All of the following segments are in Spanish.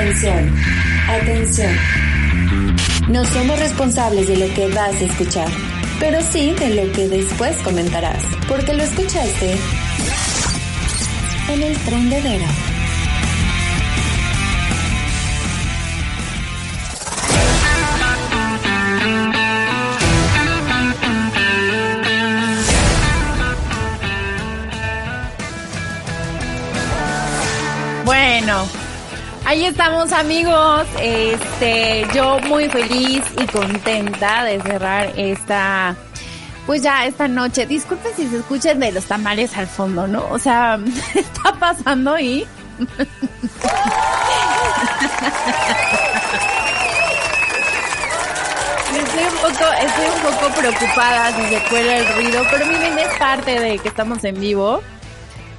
Atención, atención. No somos responsables de lo que vas a escuchar, pero sí de lo que después comentarás, porque lo escuchaste en el prendedero. Bueno, ahí estamos amigos. Este, yo muy feliz y contenta de cerrar esta, pues ya esta noche. Disculpen si se escuchan de los tamales al fondo, ¿no? O sea, está pasando ahí. Estoy un poco, estoy un poco preocupada si se cuela el ruido, pero miren, es parte de que estamos en vivo.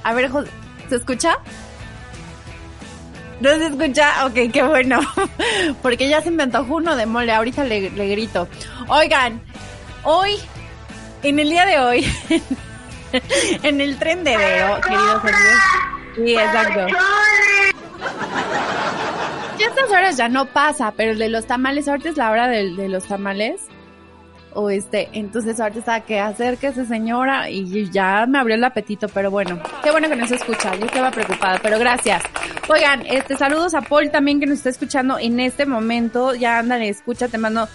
A ver, ¿se escucha? ¿No se escucha? Ok, qué bueno. Porque ya se me antojó uno de mole. Ahorita le, le grito. Oigan, hoy, en el día de hoy, en el tren de Vero, queridos amigos. Sí, exacto. Ya estas horas ya no pasa, pero el de los tamales, ahorita es la hora de los tamales. O este, entonces ahorita está que acérquese señora y ya me abrió el apetito, pero bueno, qué bueno que no se escucha, yo estaba preocupada, pero gracias. Oigan, este, saludos a Paul también que nos está escuchando en este momento, ya ándale, escucha, te mando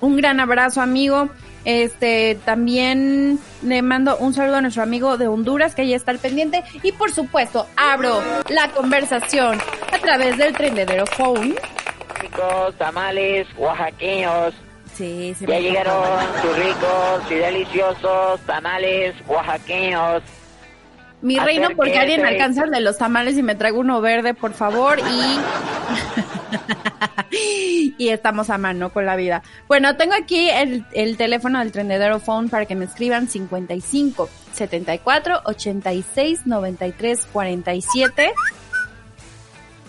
un gran abrazo amigo. Este, también le mando un saludo a nuestro amigo de Honduras que ya está al pendiente y por supuesto abro la conversación a través del trendedero phone. ricos tamales oaxaqueños. Sí, se Ya llegaron ricos y deliciosos tamales oaxaqueños. Mi reino, porque alguien alcanza el de los tamales y me traigo uno verde, por favor, y... y estamos a mano con la vida. Bueno, tengo aquí el, el teléfono del Trendedero Phone para que me escriban 55 74 86 93 47.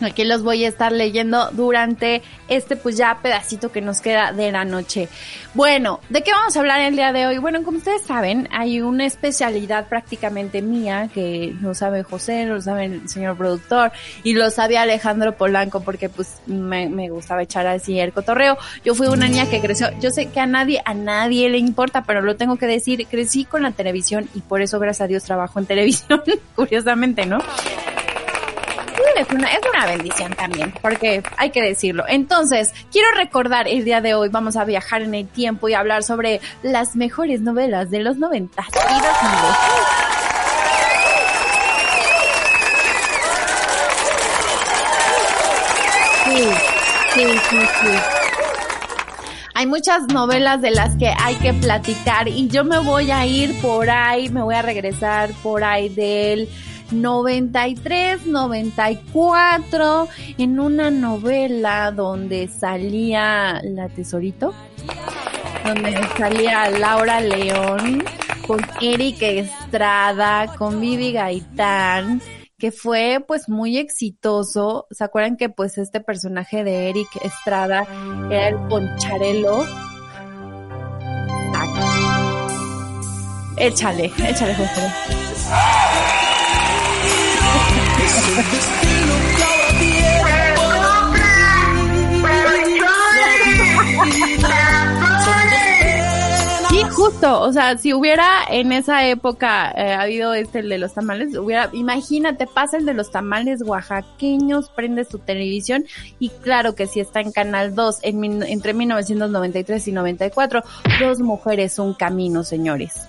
Aquí los voy a estar leyendo durante este pues ya pedacito que nos queda de la noche. Bueno, ¿de qué vamos a hablar el día de hoy? Bueno, como ustedes saben, hay una especialidad prácticamente mía que lo sabe José, lo sabe el señor productor y lo sabe Alejandro Polanco porque pues me, me gustaba echar así el cotorreo. Yo fui una niña que creció, yo sé que a nadie, a nadie le importa, pero lo tengo que decir, crecí con la televisión y por eso gracias a Dios trabajo en televisión, curiosamente, ¿no? Es una, es una bendición también, porque hay que decirlo. Entonces, quiero recordar el día de hoy, vamos a viajar en el tiempo y hablar sobre las mejores novelas de los 90 y 2000. Sí, sí, sí, sí. Hay muchas novelas de las que hay que platicar y yo me voy a ir por ahí, me voy a regresar por ahí del 93, 94 en una novela donde salía la tesorito, donde salía Laura León con Eric Estrada, con Vivi Gaitán, que fue pues muy exitoso. ¿Se acuerdan que pues este personaje de Eric Estrada era el poncharelo? Échale, échale, José. Sí, justo, o sea, si hubiera en esa época eh, habido este el de los tamales, hubiera, imagínate, pasa el de los tamales oaxaqueños, prende su televisión y claro que si está en Canal 2 en, entre 1993 y 94, dos mujeres, un camino, señores.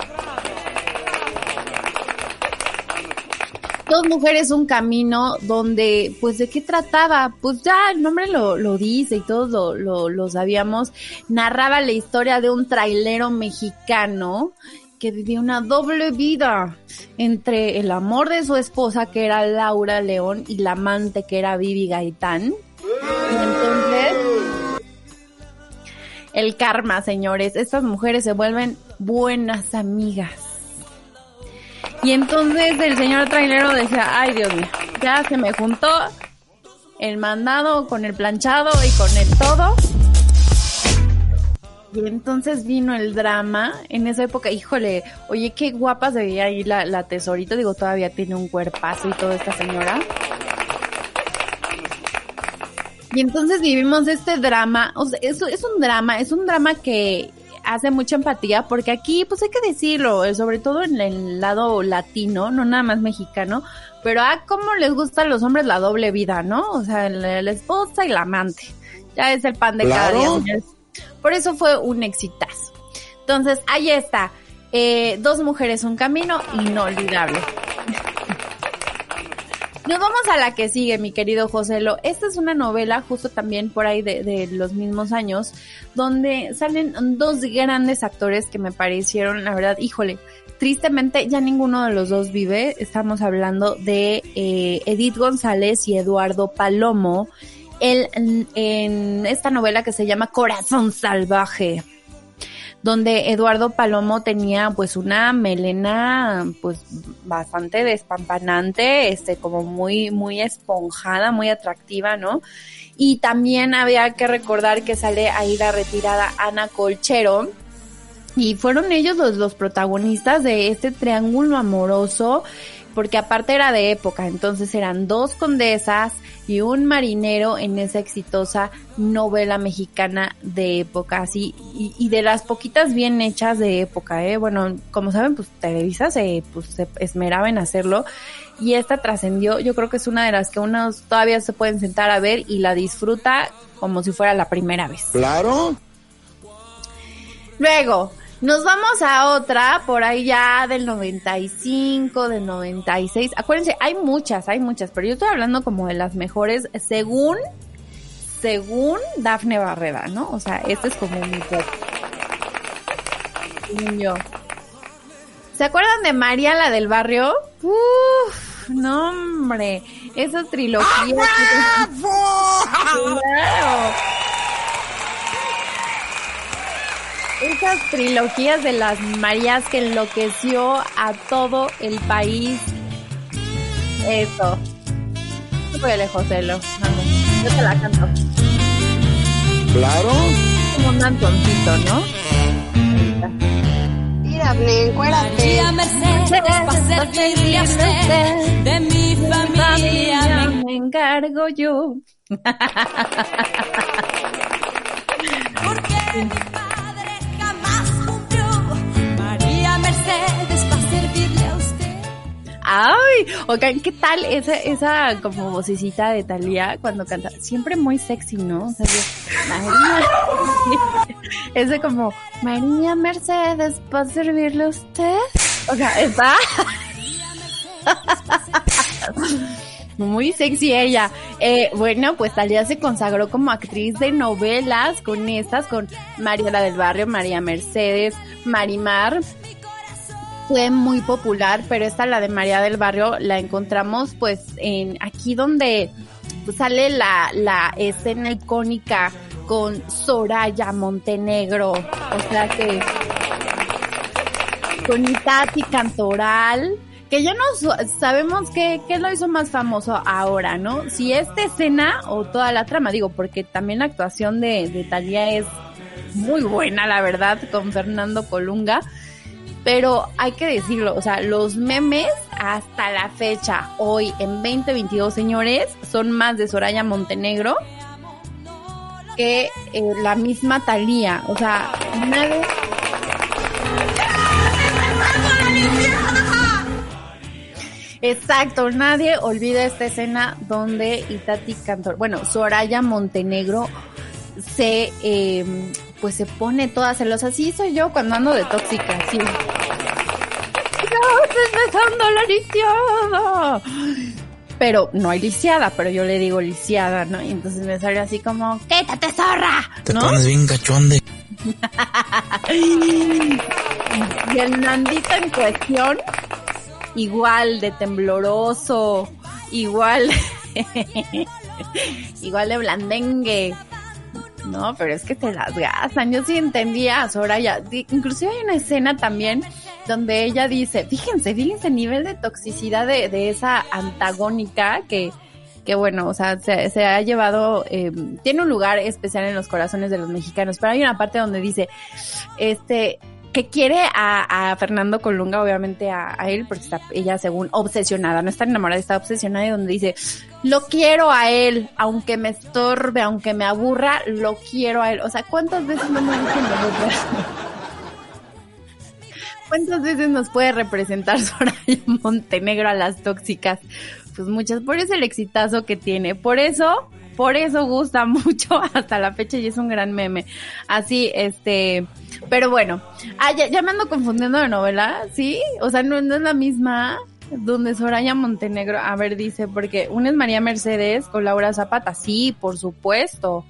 Mujeres, un camino donde, pues, ¿de qué trataba? Pues ya el nombre lo, lo dice y todos lo, lo, lo sabíamos. Narraba la historia de un trailero mexicano que vivía una doble vida entre el amor de su esposa, que era Laura León, y la amante, que era Vivi Gaitán. Y entonces, el karma, señores. Estas mujeres se vuelven buenas amigas. Y entonces el señor trailero decía, ay Dios mío, ya se me juntó el mandado con el planchado y con el todo. Y entonces vino el drama. En esa época, híjole, oye, qué guapa se veía ahí la, la tesorito. Digo, todavía tiene un cuerpazo y toda esta señora. Y entonces vivimos este drama, o sea, es, es un drama, es un drama que hace mucha empatía porque aquí, pues hay que decirlo, eh, sobre todo en el lado latino, no nada más mexicano, pero a cómo les gusta a los hombres la doble vida, ¿no? O sea, la, esposa y la amante. Ya es el pan de cada día. Por eso fue un exitazo. Entonces, ahí está. Eh, dos mujeres, un camino inolvidable. Nos vamos a la que sigue, mi querido Joselo. Esta es una novela, justo también por ahí de, los mismos años, donde salen dos grandes actores que me parecieron, la verdad, híjole, tristemente ya ninguno de los dos vive. Estamos hablando de eh, Edith González y Eduardo Palomo. En, en esta novela que se llama Corazón Salvaje donde Eduardo Palomo tenía pues una melena pues bastante despampanante, este como muy muy esponjada, muy atractiva, ¿no? Y también había que recordar que sale ahí la retirada Ana Colchero y fueron ellos los, los protagonistas de este triángulo amoroso porque aparte era de época, entonces eran dos condesas y un marinero en esa exitosa novela mexicana de época, así, y, y de las poquitas bien hechas de época, eh, bueno, como saben, pues Televisa se, pues, se esmeraba en hacerlo, y esta trascendió, yo creo que es una de las que unos todavía se pueden sentar a ver y la disfruta como si fuera la primera vez. Claro. Luego, nos vamos a otra, por ahí ya del 95, del 96. Acuérdense, hay muchas, hay muchas, pero yo estoy hablando como de las mejores según, según Dafne Barrera, ¿no? O sea, este es como mi top. Yo. ¿Se acuerdan de María, la del barrio? Uf, no hombre, esa trilogía. Claro. Esas trilogías de las Marías que enloqueció a todo el país. Eso. Súper lejos, Joselo. Vamos, yo te la canto. Claro. Como un danzoncito, ¿no? Mírame, encuérate. María Mercedes, pa' servirle a usted, de mi familia me me encargo yo. porque mi padre Ay, oigan, ¿qué tal esa, esa como vocecita de Talía cuando canta? Siempre muy sexy, ¿no? O sea, yo, María. Ese como, María Mercedes, ¿para servirle a usted? O sea, está. Muy sexy ella. Eh, bueno, pues Talía se consagró como actriz de novelas con estas, con María la del Barrio, María Mercedes, Marimar, fue muy popular, pero esta, la de María del Barrio, la encontramos pues en aquí donde sale la, la escena icónica con Soraya Montenegro, o sea que con Itati Cantoral, que ya no sabemos qué, qué lo hizo más famoso ahora, ¿no? Si esta escena o toda la trama, digo, porque también la actuación de, de Talía es muy buena, la verdad, con Fernando Colunga. Pero hay que decirlo, o sea, los memes hasta la fecha, hoy en 2022, señores, son más de Soraya Montenegro que eh, la misma Talía. O sea, nadie... Exacto, nadie olvida esta escena donde Itati Cantor, bueno, Soraya Montenegro se, eh, pues se pone toda celosa. Así soy yo cuando ando de tóxica, sí. ¡No, estás besando la lisiada! Pero no hay lisiada, pero yo le digo lisiada, ¿no? Y entonces me sale así como, ¡quítate, zorra! Te ¿No? pones bien cachonde. Y el Nandito en cuestión, igual de tembloroso, igual, igual de blandengue. No, pero es que te las gastan. Yo sí entendía Soraya. Inclusive hay una escena también donde ella dice, fíjense, fíjense el nivel de toxicidad de, de esa antagónica que, que bueno, o sea, se, ha llevado, eh, tiene un lugar especial en los corazones de los mexicanos, pero hay una parte donde dice, este, que quiere a, Fernando Colunga, obviamente a, él, porque está ella según obsesionada, no está enamorada, está obsesionada y donde dice, lo quiero a él, aunque me estorbe, aunque me aburra, lo quiero a él. O sea, ¿cuántas veces no me dicen nosotras? ¿Cuántas veces nos puede representar Soraya Montenegro a las tóxicas? Pues muchas, por eso el exitazo que tiene, por eso, por eso gusta mucho hasta la fecha y es un gran meme. Así, este, pero bueno, ah, ya, ya me ando confundiendo de novela, ¿sí? O sea, no, es la misma donde Soraya Montenegro, a ver, dice, porque una es María Mercedes con Laura Zapata, sí, por supuesto.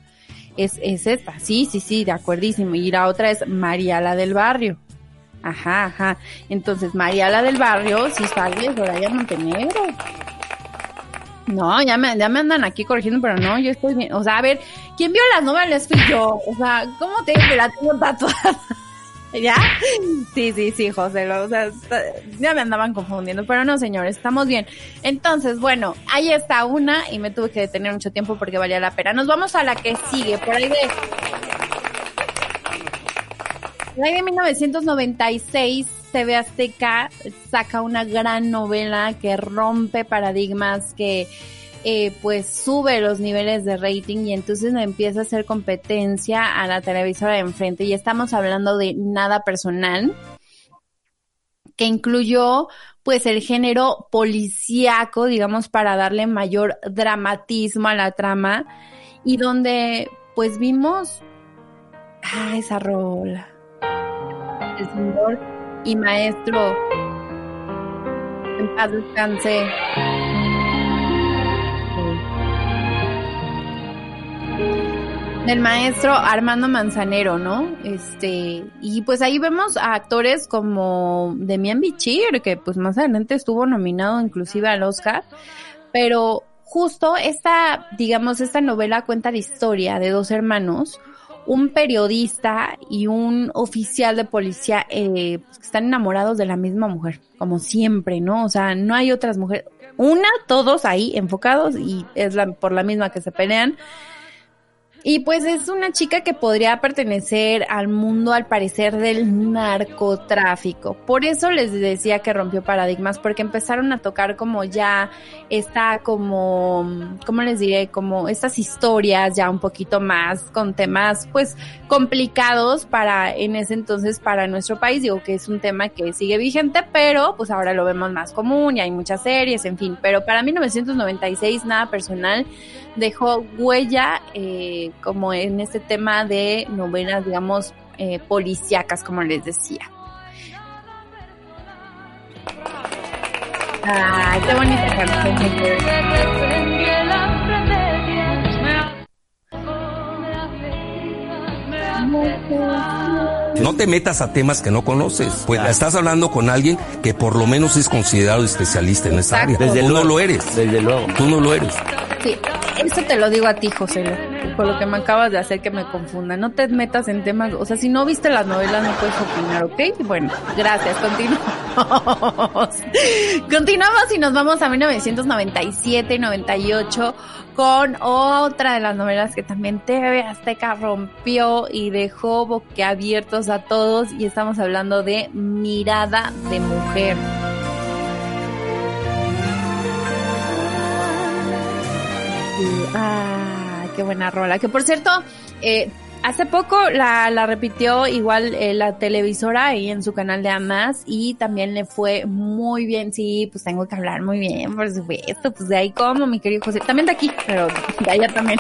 Es, es esta, sí, sí, sí, de acuerdísimo. Y la otra es María la del barrio. Ajá, ajá. Entonces, María la del barrio, sí sale Soraya Montenegro. No, ya me, ya me andan aquí corrigiendo, pero no, yo estoy bien. O sea, a ver, ¿quién vio las novelas? Fui yo. O sea, ¿cómo te que la tengo tatuada? ¿Ya? Sí, sí, sí, José. Lo, o sea, ya me andaban confundiendo, pero no, señores, estamos bien. Entonces, bueno, ahí está una y me tuve que detener mucho tiempo porque valía la pena. Nos vamos a la que sigue, por ahí de... Por ahí de 1996, TV Azteca saca una gran novela que rompe paradigmas, que eh, pues sube los niveles de rating y entonces empieza a hacer competencia a la televisora de enfrente. Y estamos hablando de nada personal, que incluyó pues el género policíaco, digamos, para darle mayor dramatismo a la trama y donde pues vimos ah, esa rola. Señor y maestro en paz descanse. Del maestro Armando Manzanero, ¿no? Este, y pues ahí vemos a actores como Demian Bichir, que pues más adelante estuvo nominado inclusive al Oscar, pero justo esta, digamos, esta novela cuenta la historia de dos hermanos, un periodista y un oficial de policía eh, pues, están enamorados de la misma mujer, como siempre, ¿no? O sea, no hay otras mujeres. Una, todos ahí enfocados y es la, por la misma que se pelean. Y pues es una chica que podría pertenecer al mundo, al parecer, del narcotráfico. Por eso les decía que rompió paradigmas, porque empezaron a tocar como ya esta, como, ¿cómo les diré? Como estas historias ya un poquito más con temas, pues, complicados para, en ese entonces, para nuestro país. Digo que es un tema que sigue vigente, pero pues ahora lo vemos más común y hay muchas series, en fin. Pero para 1996, nada personal, dejó huella eh, como en este tema de novelas, digamos, eh, policíacas, como les decía. Ay, qué bonita canción. No te metas a temas que no conoces. Pues estás hablando con alguien que por lo menos es considerado especialista en esa área. Exacto. Tú no luego. lo eres. Desde luego. Tú no lo eres. Sí, eso te lo digo a ti, José, por lo que me acabas de hacer que me confunda. No te metas en temas, o sea, si no viste las novelas no puedes opinar, ¿ok? Bueno, gracias, continuamos. continuamos y nos vamos a 1997 y 98 con otra de las novelas que también TV Azteca rompió y dejó boquiabiertos a todos y estamos hablando de Mirada de Mujer. Ah, qué buena rola. Que por cierto, eh, hace poco la, repitió igual eh, la televisora ahí en su canal de Amas y también le fue muy bien. Sí, pues tengo que hablar muy bien, por supuesto. Pues de ahí como, mi querido José. También de aquí, pero de allá también.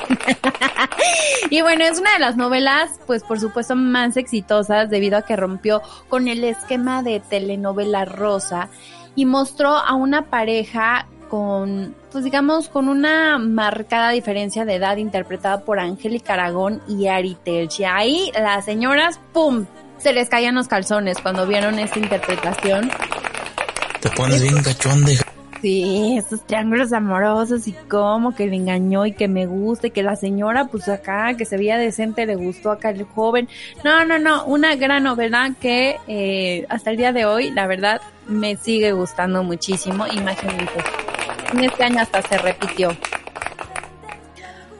y bueno, es una de las novelas, pues por supuesto, más exitosas debido a que rompió con el esquema de telenovela rosa y mostró a una pareja con, pues digamos, con una marcada diferencia de edad interpretada por Angélica Aragón y Ari Telchi. Ahí las señoras, ¡pum! Se les caían los calzones cuando vieron esta interpretación. Te pones bien cachón de Sí, esos triángulos amorosos y cómo que le engañó y que me gusta y que la señora pues acá que se veía decente le gustó acá el joven. No, no, no, una gran novela que eh, hasta el día de hoy la verdad me sigue gustando muchísimo. Imagínense, en este año hasta se repitió.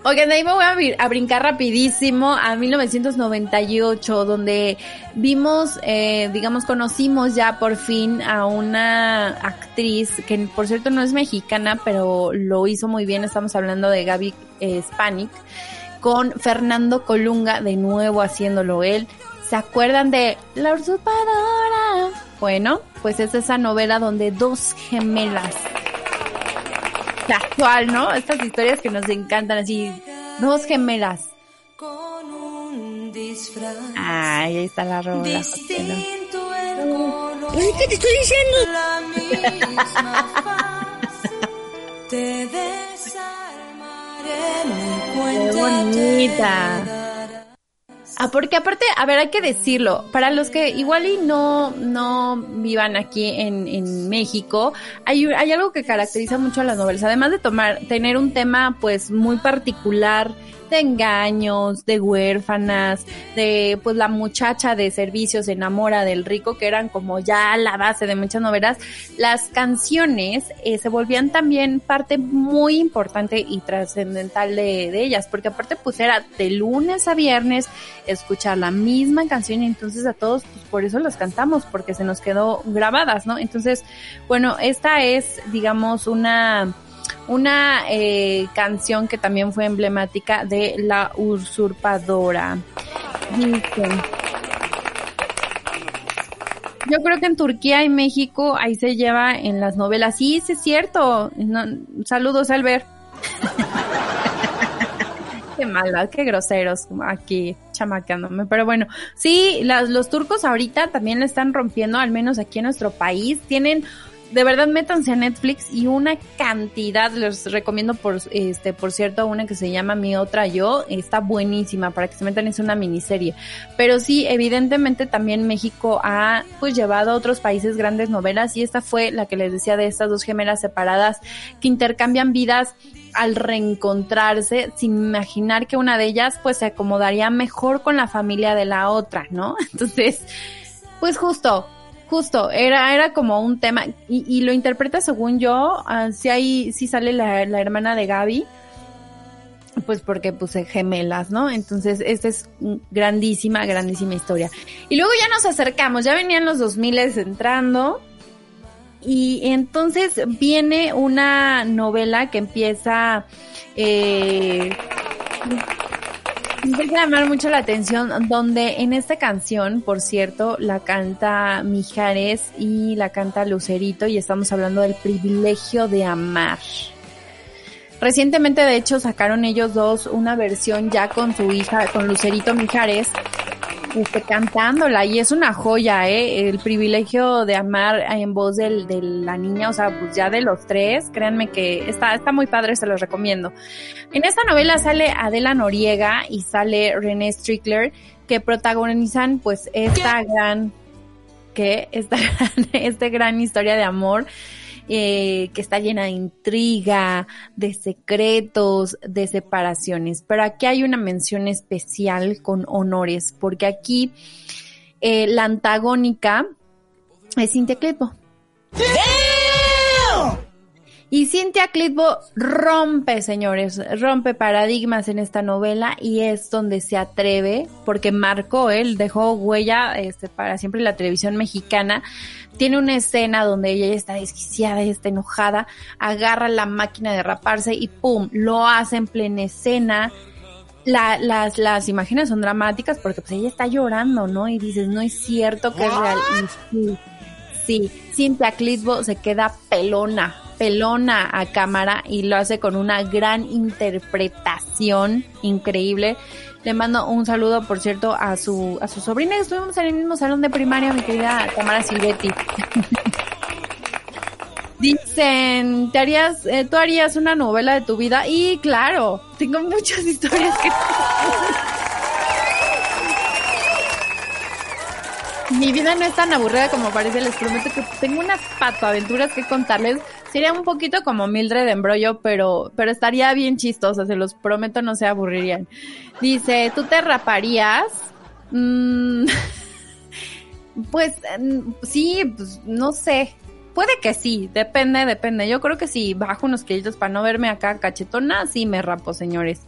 Oigan, ahí me voy a brincar rapidísimo a 1998, donde vimos, eh, digamos, conocimos ya por fin a una actriz que, por cierto, no es mexicana, pero lo hizo muy bien. Estamos hablando de Gaby eh, Spanik, con Fernando Colunga, de nuevo haciéndolo él. ¿Se acuerdan de La Usurpadora? Bueno, pues es esa novela donde dos gemelas casual, ¿no? Estas historias que nos encantan, así, dos gemelas. Con un disfraz Ay, ahí está la rola. Distinto el color. ¿Qué te estoy diciendo? La misma faz te desarmaré, Qué bonita. Ah, porque aparte, a ver, hay que decirlo, para los que igual y no, no vivan aquí en, en México, hay, hay algo que caracteriza mucho a las novelas, además de tomar, tener un tema pues muy particular de engaños, de huérfanas, de pues la muchacha de servicios se enamora del rico, que eran como ya la base de muchas novelas, las canciones eh, se volvían también parte muy importante y trascendental de, de ellas, porque aparte pues era de lunes a viernes escuchar la misma canción y entonces a todos pues por eso las cantamos, porque se nos quedó grabadas, ¿no? Entonces, bueno, esta es digamos una una eh, canción que también fue emblemática de La Usurpadora. Yo creo que en Turquía y México ahí se lleva en las novelas. Sí, sí es cierto. Saludos, Albert. qué maldad, qué groseros aquí chamaqueándome. Pero bueno, sí, las, los turcos ahorita también le están rompiendo, al menos aquí en nuestro país. Tienen de verdad métanse a Netflix y una cantidad, les recomiendo por este, por cierto, una que se llama Mi otra yo, está buenísima para que se metan, es una miniserie. Pero sí, evidentemente también México ha pues llevado a otros países grandes novelas y esta fue la que les decía de estas dos gemelas separadas que intercambian vidas al reencontrarse sin imaginar que una de ellas pues se acomodaría mejor con la familia de la otra, ¿no? Entonces, pues justo, justo, era, era como un tema, y, y lo interpreta según yo, uh, si ahí, si sale la, la, hermana de Gaby, pues porque puse gemelas, ¿no? Entonces, esta es grandísima, grandísima historia. Y luego ya nos acercamos, ya venían los 2000 entrando, y entonces viene una novela que empieza, eh, empieza a llamar mucho la atención, donde en esta canción, por cierto, la canta Mijares y la canta Lucerito y estamos hablando del privilegio de amar. Recientemente, de hecho, sacaron ellos dos una versión ya con su hija, con Lucerito Mijares, este, cantándola y es una joya, ¿eh? El privilegio de amar en voz del, de la niña, o sea, pues ya de los tres, créanme que está, está muy padre, se los recomiendo. En esta novela sale Adela Noriega y sale René Strickler, que protagonizan pues esta gran, que esta gran, esta gran historia de amor. Eh, que está llena de intriga, de secretos, de separaciones. Pero aquí hay una mención especial con honores, porque aquí eh, la antagónica es Cintia Clitbo. Y Cintia Clitbo rompe, señores, rompe paradigmas en esta novela y es donde se atreve, porque marcó, él dejó huella este, para siempre en la televisión mexicana. Tiene una escena donde ella está desquiciada y está enojada, agarra la máquina de raparse y ¡pum! Lo hace en plena escena. La, las, las imágenes son dramáticas porque pues ella está llorando, ¿no? Y dices, no es cierto que es real. Y sí, sí, Cintia Clitbo se queda pelona, pelona a cámara y lo hace con una gran interpretación increíble. Le mando un saludo, por cierto, a su, a su sobrina. Estuvimos en el mismo salón de primaria, mi querida Tamara Silvetti. Dicen, ¿te harías, eh, tú harías una novela de tu vida? Y claro, tengo muchas historias que... Mi vida no es tan aburrida como parece, les prometo que tengo unas patoaventuras que contarles. Sería un poquito como Mildred de embrollo, pero, pero estaría bien chistosa, se los prometo, no se aburrirían. Dice, ¿tú te raparías? Mm, pues sí, pues no sé. puede que sí, depende, depende. Yo creo que si bajo unos kilitos para no verme acá cachetona, sí me rapo, señores.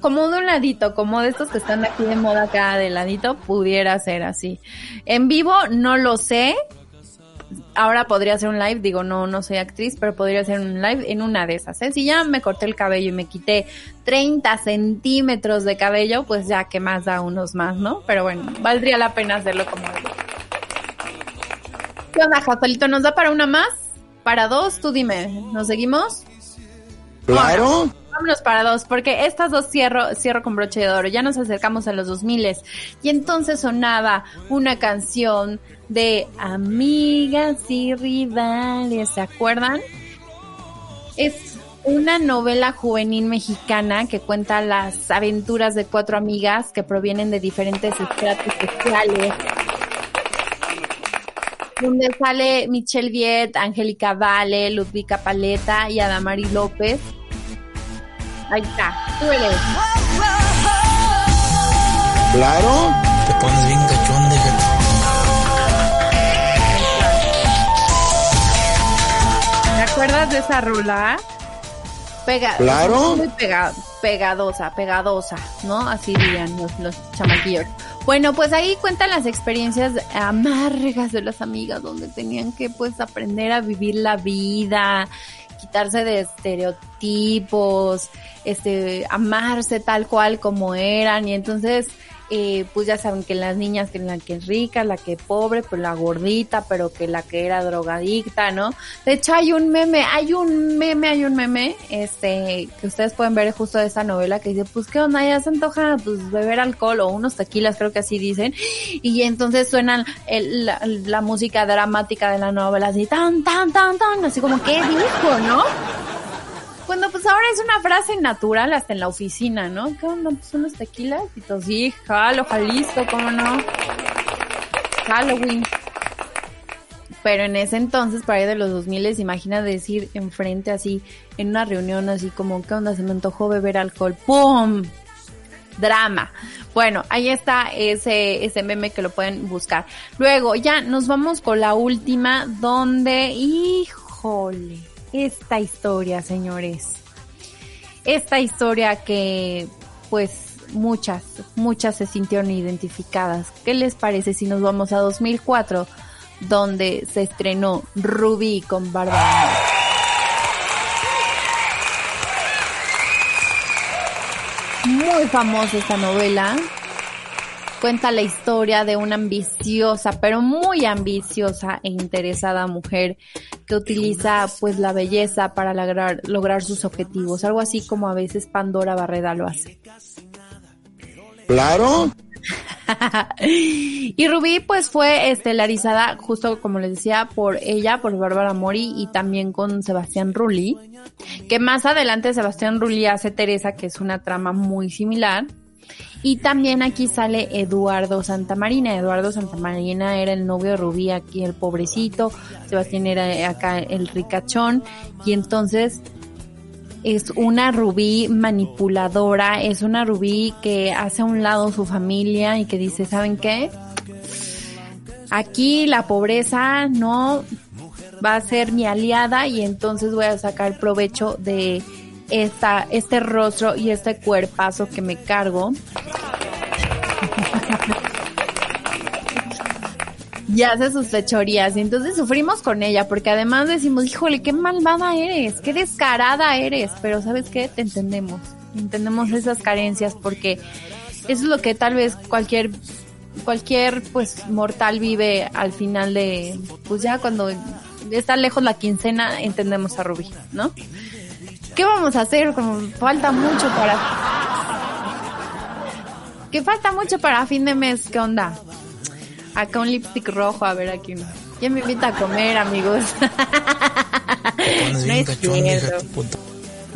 Como de un ladito, como de estos que están aquí de moda acá de ladito, pudiera ser así. En vivo no lo sé. Ahora podría hacer un live, digo, no, no soy actriz, pero podría hacer un live en una de esas. ¿eh? Si ya me corté el cabello y me quité 30 centímetros de cabello, pues ya que más da unos más, ¿no? Pero bueno, valdría la pena hacerlo como ¿Qué onda, Joselito? ¿Nos da para una más? ¿Para dos? Tú dime. ¿Nos seguimos? Claro. Vámonos para dos, porque estas dos cierro, cierro con broche de oro. Ya nos acercamos a los 2000 y entonces sonaba una canción de amigas y rivales, ¿se acuerdan? Es una novela juvenil mexicana que cuenta las aventuras de cuatro amigas que provienen de diferentes estratos sociales. Donde sale Michelle Viet, Angélica Vale, Ludvika Paleta y Adamari López. Ahí está, súbele. Claro. Te pones bien cachón de ¿Te acuerdas de esa rola? Pega, Claro. Muy pega- pegadosa, pegadosa, ¿no? Así dirían los, los chamaquillos. Bueno, pues ahí cuentan las experiencias amargas de las amigas, donde tenían que pues aprender a vivir la vida, quitarse de estereotipos, este, amarse tal cual como eran, y entonces eh, pues ya saben que las niñas, que la que es rica, la que pobre, pues la gordita, pero que la que era drogadicta, ¿no? De hecho hay un meme, hay un meme, hay un meme, este, que ustedes pueden ver justo de esta novela que dice, pues qué onda, ya se antoja pues beber alcohol o unos tequilas, creo que así dicen, y entonces suenan el- la, la música dramática de la novela, así tan, tan, tan, tan, así como, ¿qué dijo, no? Cuando pues ahora es una frase natural hasta en la oficina, ¿no? ¿Qué onda? Pues unos tequilas y todo, sí, jalo, jalisto, ¿cómo no? Halloween. Pero en ese entonces, para ahí de los 2000, imagina decir enfrente así, en una reunión así como, ¿qué onda? Se me antojó beber alcohol. ¡Pum! Drama. Bueno, ahí está ese, ese meme que lo pueden buscar. Luego, ya nos vamos con la última, donde, híjole, esta historia, señores. Esta historia que, pues, muchas, muchas se sintieron identificadas. ¿Qué les parece si nos vamos a 2004, donde se estrenó Ruby con Bárbara? Muy famosa esta novela. Cuenta la historia de una ambiciosa, pero muy ambiciosa e interesada mujer que utiliza pues la belleza para lograr, lograr sus objetivos. Algo así como a veces Pandora Barreda lo hace. Claro. y Rubí pues fue estelarizada justo como les decía por ella, por Bárbara Mori y también con Sebastián Rulli, que más adelante Sebastián Rulli hace Teresa, que es una trama muy similar. Y también aquí sale Eduardo Santamarina. Eduardo Santamarina era el novio de Rubí, aquí el pobrecito. Sebastián era acá el ricachón. Y entonces es una rubí manipuladora, es una rubí que hace a un lado su familia y que dice, ¿saben qué? Aquí la pobreza no va a ser mi aliada y entonces voy a sacar provecho de esta, este rostro y este cuerpazo que me cargo. y hace sus fechorías y entonces sufrimos con ella porque además decimos, híjole, qué malvada eres, qué descarada eres, pero sabes qué, te entendemos, entendemos esas carencias porque eso es lo que tal vez cualquier cualquier pues mortal vive al final de pues ya cuando está lejos la quincena entendemos a Rubí, ¿no? ¿Qué vamos a hacer? Como falta mucho para que falta mucho para fin de mes, ¿qué onda? Acá un lipstick rojo, a ver aquí. ¿Quién me invita a comer, amigos? No es cierto.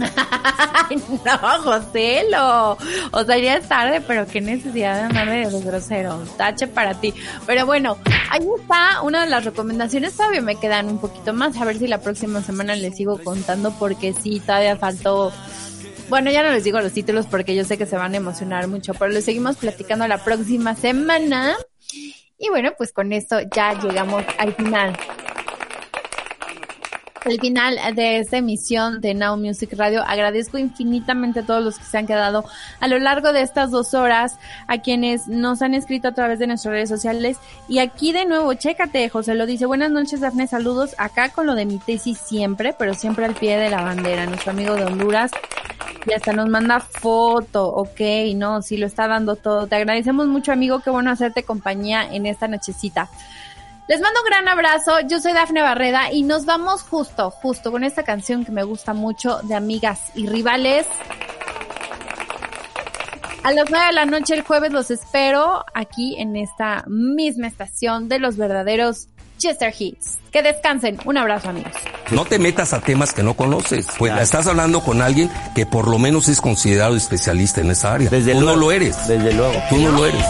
no, Joselo. O sea, ya es tarde, pero qué necesidad de andar de esos groseros. Tache para ti. Pero bueno, ahí está una de las recomendaciones. Todavía me quedan un poquito más. A ver si la próxima semana les sigo contando, porque sí, todavía faltó. Bueno, ya no les digo los títulos porque yo sé que se van a emocionar mucho, pero les seguimos platicando la próxima semana. Y bueno, pues con esto ya llegamos al final el final de esta emisión de Now Music Radio. Agradezco infinitamente a todos los que se han quedado a lo largo de estas dos horas, a quienes nos han escrito a través de nuestras redes sociales. Y aquí de nuevo, chécate, José lo dice. Buenas noches, Dafne, saludos acá con lo de mi tesis siempre, pero siempre al pie de la bandera. Nuestro amigo de Honduras y hasta nos manda foto, ok, no, sí lo está dando todo. Te agradecemos mucho, amigo, qué bueno hacerte compañía en esta nochecita. Les mando un gran abrazo, yo soy Dafne Barreda y nos vamos justo, justo con esta canción que me gusta mucho de Amigas y Rivales. A las nueve de la noche el jueves los espero aquí en esta misma estación de los verdaderos Chester Hits. Que descansen. Un abrazo amigos. No te metas a temas que no conoces. Pues estás hablando con alguien que por lo menos es considerado especialista en esa área. Desde Tú luego. no lo eres. Desde luego. Tú no lo eres.